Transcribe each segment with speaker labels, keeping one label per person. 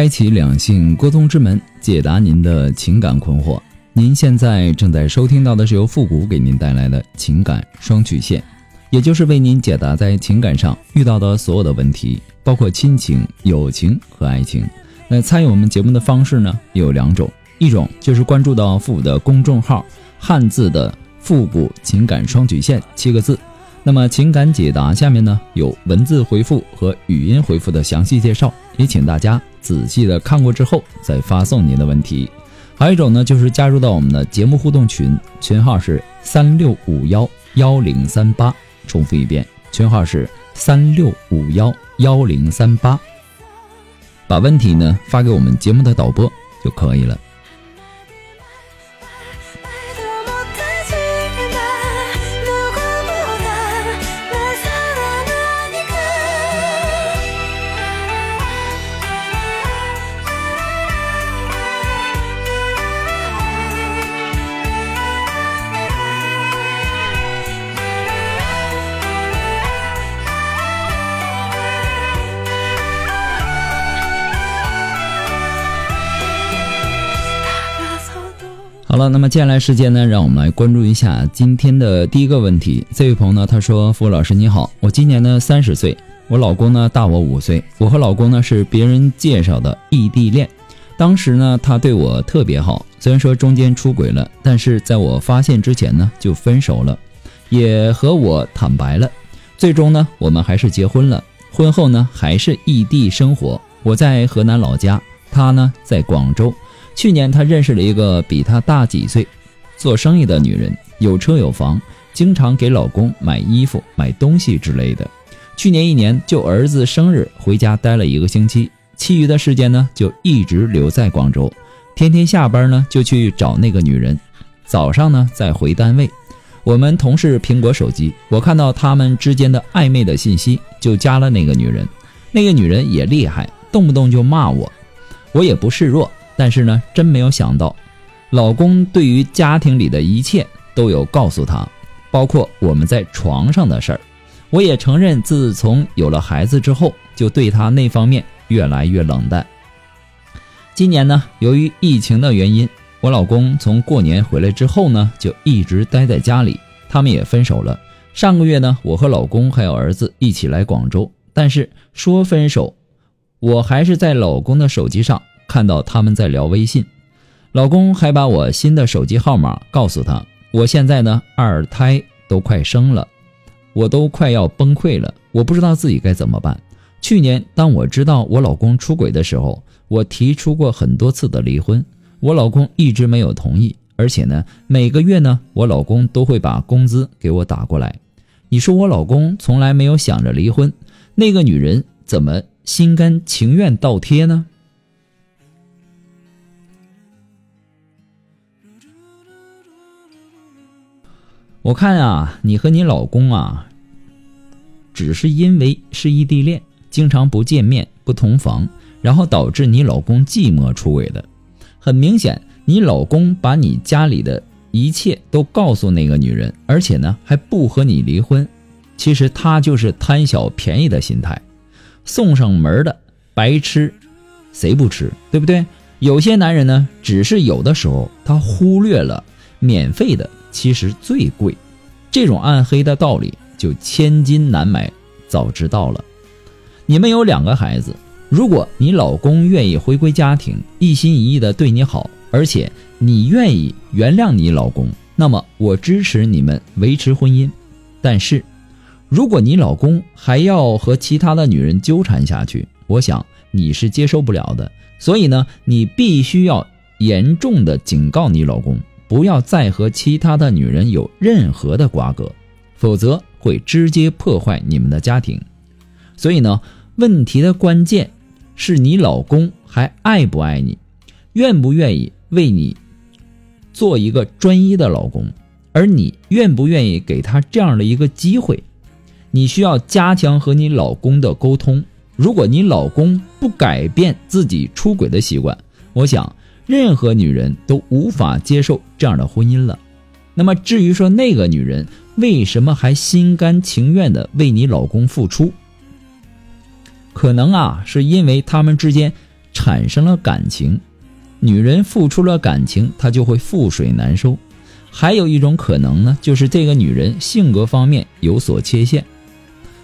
Speaker 1: 开启两性沟通之门，解答您的情感困惑。您现在正在收听到的是由复古给您带来的情感双曲线，也就是为您解答在情感上遇到的所有的问题，包括亲情、友情和爱情。那参与我们节目的方式呢，有两种，一种就是关注到复古的公众号，汉字的复古情感双曲线七个字。那么情感解答下面呢有文字回复和语音回复的详细介绍，也请大家仔细的看过之后再发送您的问题。还有一种呢就是加入到我们的节目互动群，群号是三六五幺幺零三八，重复一遍，群号是三六五幺幺零三八，把问题呢发给我们节目的导播就可以了。好了，那么接下来时间呢，让我们来关注一下今天的第一个问题。这位朋友呢，他说：“付老师你好，我今年呢三十岁，我老公呢大我五岁，我和老公呢是别人介绍的异地恋。当时呢，他对我特别好，虽然说中间出轨了，但是在我发现之前呢就分手了，也和我坦白了。最终呢，我们还是结婚了。婚后呢，还是异地生活，我在河南老家，他呢在广州。”去年他认识了一个比他大几岁、做生意的女人，有车有房，经常给老公买衣服、买东西之类的。去年一年就儿子生日回家待了一个星期，其余的时间呢就一直留在广州，天天下班呢就去找那个女人，早上呢再回单位。我们同事苹果手机，我看到他们之间的暧昧的信息，就加了那个女人。那个女人也厉害，动不动就骂我，我也不示弱。但是呢，真没有想到，老公对于家庭里的一切都有告诉他，包括我们在床上的事儿。我也承认，自从有了孩子之后，就对他那方面越来越冷淡。今年呢，由于疫情的原因，我老公从过年回来之后呢，就一直待在家里，他们也分手了。上个月呢，我和老公还有儿子一起来广州，但是说分手，我还是在老公的手机上。看到他们在聊微信，老公还把我新的手机号码告诉他。我现在呢，二胎都快生了，我都快要崩溃了，我不知道自己该怎么办。去年当我知道我老公出轨的时候，我提出过很多次的离婚，我老公一直没有同意，而且呢，每个月呢，我老公都会把工资给我打过来。你说我老公从来没有想着离婚，那个女人怎么心甘情愿倒贴呢？我看啊，你和你老公啊，只是因为是异地恋，经常不见面、不同房，然后导致你老公寂寞出轨的。很明显，你老公把你家里的一切都告诉那个女人，而且呢还不和你离婚。其实他就是贪小便宜的心态，送上门的白吃，谁不吃？对不对？有些男人呢，只是有的时候他忽略了免费的。其实最贵，这种暗黑的道理就千金难买。早知道了，你们有两个孩子，如果你老公愿意回归家庭，一心一意的对你好，而且你愿意原谅你老公，那么我支持你们维持婚姻。但是，如果你老公还要和其他的女人纠缠下去，我想你是接受不了的。所以呢，你必须要严重的警告你老公。不要再和其他的女人有任何的瓜葛，否则会直接破坏你们的家庭。所以呢，问题的关键是你老公还爱不爱你，愿不愿意为你做一个专一的老公，而你愿不愿意给他这样的一个机会？你需要加强和你老公的沟通。如果你老公不改变自己出轨的习惯，我想任何女人都无法接受这样的婚姻了。那么至于说那个女人为什么还心甘情愿的为你老公付出，可能啊是因为他们之间产生了感情。女人付出了感情，她就会覆水难收。还有一种可能呢，就是这个女人性格方面有所缺陷，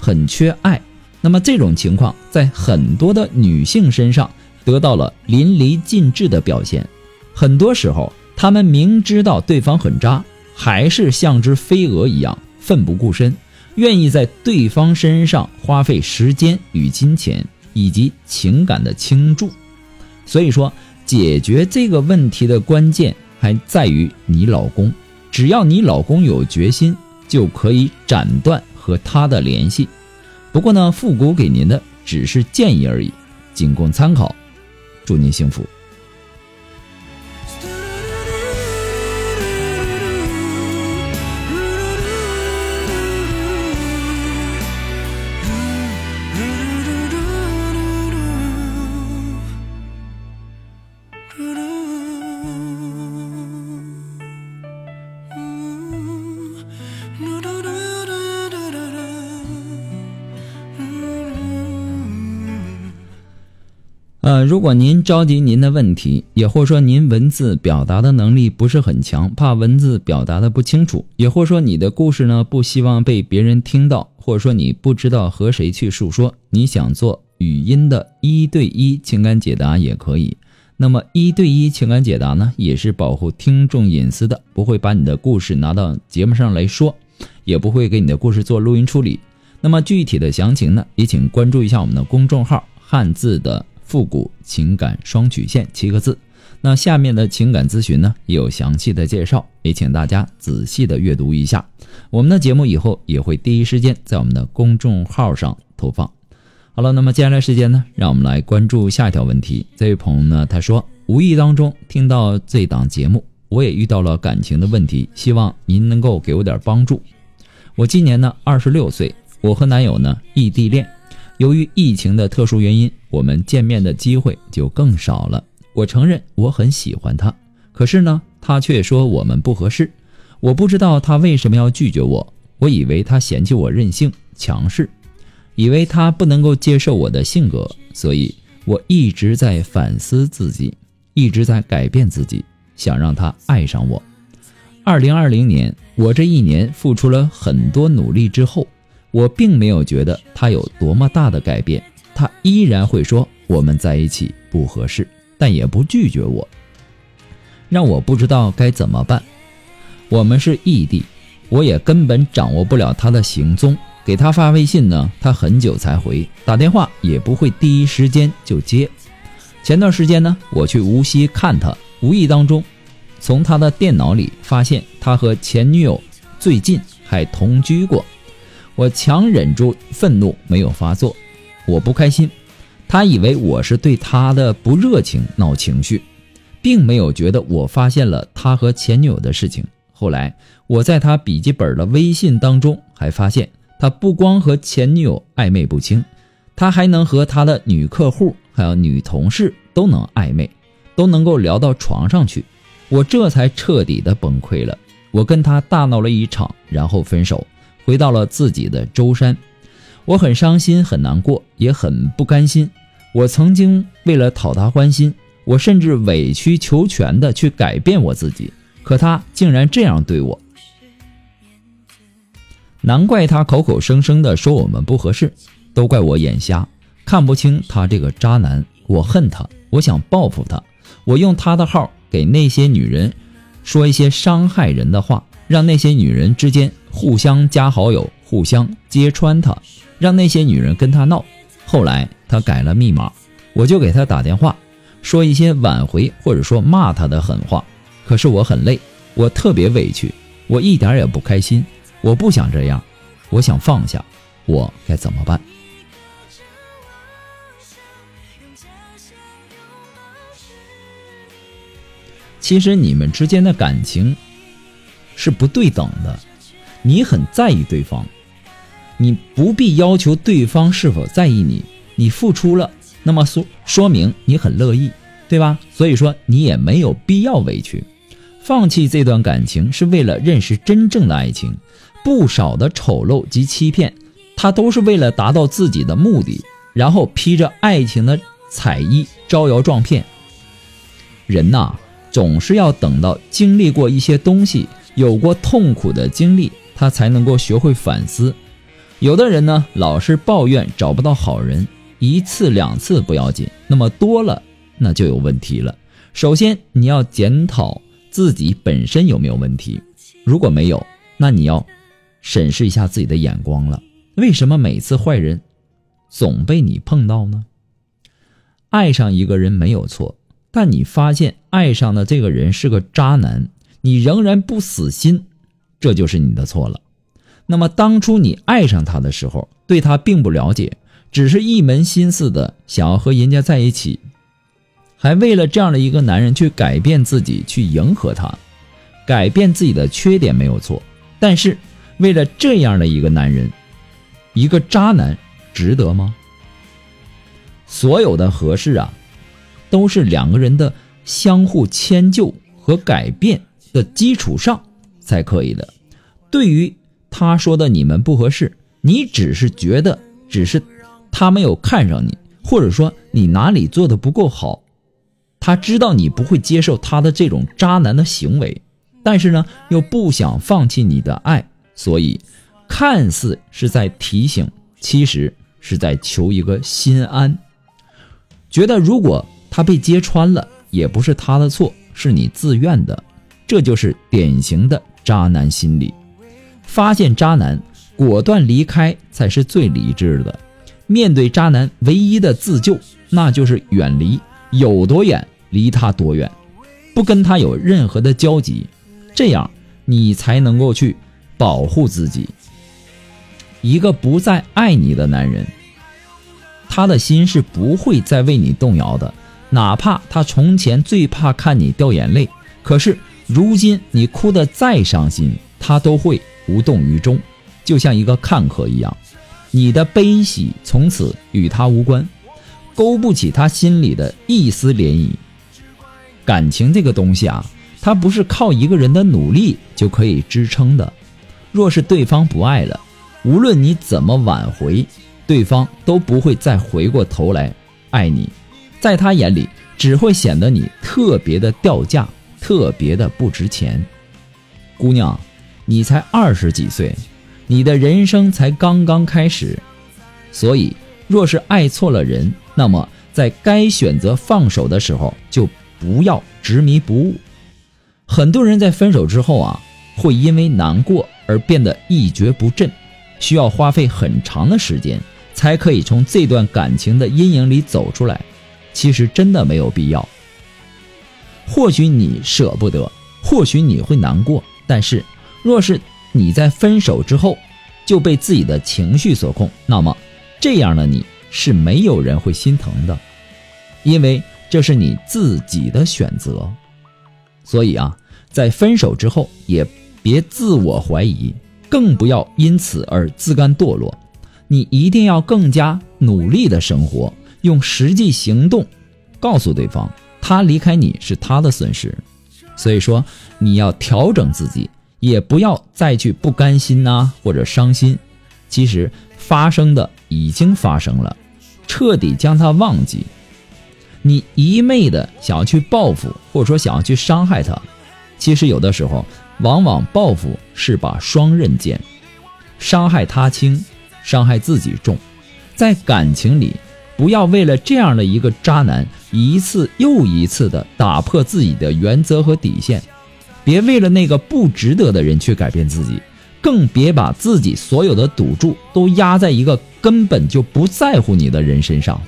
Speaker 1: 很缺爱。那么这种情况在很多的女性身上得到了淋漓尽致的表现。很多时候，他们明知道对方很渣，还是像只飞蛾一样奋不顾身，愿意在对方身上花费时间与金钱以及情感的倾注。所以说，解决这个问题的关键还在于你老公。只要你老公有决心，就可以斩断和他的联系。不过呢，复古给您的只是建议而已，仅供参考。祝您幸福。呃，如果您着急您的问题，也或说您文字表达的能力不是很强，怕文字表达的不清楚，也或说你的故事呢不希望被别人听到，或者说你不知道和谁去诉说，你想做语音的一对一情感解答也可以。那么一对一情感解答呢，也是保护听众隐私的，不会把你的故事拿到节目上来说，也不会给你的故事做录音处理。那么具体的详情呢，也请关注一下我们的公众号“汉字的”。复古情感双曲线七个字，那下面的情感咨询呢也有详细的介绍，也请大家仔细的阅读一下。我们的节目以后也会第一时间在我们的公众号上投放。好了，那么接下来时间呢，让我们来关注下一条问题。这位朋友呢，他说无意当中听到这档节目，我也遇到了感情的问题，希望您能够给我点帮助。我今年呢二十六岁，我和男友呢异地恋。由于疫情的特殊原因，我们见面的机会就更少了。我承认我很喜欢他，可是呢，他却说我们不合适。我不知道他为什么要拒绝我。我以为他嫌弃我任性强势，以为他不能够接受我的性格，所以我一直在反思自己，一直在改变自己，想让他爱上我。二零二零年，我这一年付出了很多努力之后。我并没有觉得他有多么大的改变，他依然会说我们在一起不合适，但也不拒绝我，让我不知道该怎么办。我们是异地，我也根本掌握不了他的行踪。给他发微信呢，他很久才回；打电话也不会第一时间就接。前段时间呢，我去无锡看他，无意当中从他的电脑里发现他和前女友最近还同居过。我强忍住愤怒没有发作，我不开心。他以为我是对他的不热情闹情绪，并没有觉得我发现了他和前女友的事情。后来我在他笔记本的微信当中还发现，他不光和前女友暧昧不清，他还能和他的女客户还有女同事都能暧昧，都能够聊到床上去。我这才彻底的崩溃了。我跟他大闹了一场，然后分手。回到了自己的舟山，我很伤心，很难过，也很不甘心。我曾经为了讨他欢心，我甚至委曲求全的去改变我自己，可他竟然这样对我。难怪他口口声声的说我们不合适，都怪我眼瞎，看不清他这个渣男。我恨他，我想报复他，我用他的号给那些女人说一些伤害人的话，让那些女人之间。互相加好友，互相揭穿他，让那些女人跟他闹。后来他改了密码，我就给他打电话，说一些挽回或者说骂他的狠话。可是我很累，我特别委屈，我一点也不开心。我不想这样，我想放下，我该怎么办？其实你们之间的感情是不对等的，你很在意对方，你不必要求对方是否在意你，你付出了，那么说说明你很乐意，对吧？所以说你也没有必要委屈，放弃这段感情是为了认识真正的爱情，不少的丑陋及欺骗，他都是为了达到自己的目的，然后披着爱情的彩衣招摇撞骗，人呐。总是要等到经历过一些东西，有过痛苦的经历，他才能够学会反思。有的人呢，老是抱怨找不到好人，一次两次不要紧，那么多了那就有问题了。首先你要检讨自己本身有没有问题，如果没有，那你要审视一下自己的眼光了。为什么每次坏人总被你碰到呢？爱上一个人没有错。但你发现爱上的这个人是个渣男，你仍然不死心，这就是你的错了。那么当初你爱上他的时候，对他并不了解，只是一门心思的想要和人家在一起，还为了这样的一个男人去改变自己，去迎合他，改变自己的缺点没有错。但是为了这样的一个男人，一个渣男，值得吗？所有的合适啊。都是两个人的相互迁就和改变的基础上才可以的。对于他说的你们不合适，你只是觉得只是他没有看上你，或者说你哪里做的不够好，他知道你不会接受他的这种渣男的行为，但是呢又不想放弃你的爱，所以看似是在提醒，其实是在求一个心安，觉得如果。他被揭穿了，也不是他的错，是你自愿的，这就是典型的渣男心理。发现渣男，果断离开才是最理智的。面对渣男，唯一的自救那就是远离，有多远离他多远，不跟他有任何的交集，这样你才能够去保护自己。一个不再爱你的男人，他的心是不会再为你动摇的。哪怕他从前最怕看你掉眼泪，可是如今你哭得再伤心，他都会无动于衷，就像一个看客一样。你的悲喜从此与他无关，勾不起他心里的一丝涟漪。感情这个东西啊，它不是靠一个人的努力就可以支撑的。若是对方不爱了，无论你怎么挽回，对方都不会再回过头来爱你。在他眼里，只会显得你特别的掉价，特别的不值钱。姑娘，你才二十几岁，你的人生才刚刚开始，所以，若是爱错了人，那么在该选择放手的时候，就不要执迷不悟。很多人在分手之后啊，会因为难过而变得一蹶不振，需要花费很长的时间，才可以从这段感情的阴影里走出来。其实真的没有必要。或许你舍不得，或许你会难过，但是若是你在分手之后就被自己的情绪所控，那么这样的你是没有人会心疼的，因为这是你自己的选择。所以啊，在分手之后也别自我怀疑，更不要因此而自甘堕落。你一定要更加努力的生活。用实际行动告诉对方，他离开你是他的损失，所以说你要调整自己，也不要再去不甘心呐或者伤心。其实发生的已经发生了，彻底将它忘记。你一昧的想要去报复，或者说想要去伤害他，其实有的时候往往报复是把双刃剑，伤害他轻，伤害自己重，在感情里。不要为了这样的一个渣男，一次又一次的打破自己的原则和底线。别为了那个不值得的人去改变自己，更别把自己所有的赌注都压在一个根本就不在乎你的人身上。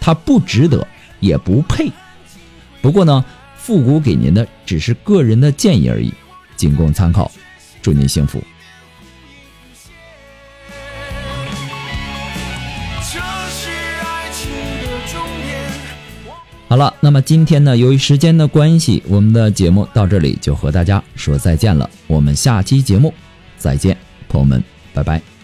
Speaker 1: 他不值得，也不配。不过呢，复古给您的只是个人的建议而已，仅供参考。祝您幸福。好了，那么今天呢，由于时间的关系，我们的节目到这里就和大家说再见了。我们下期节目再见，朋友们，拜拜。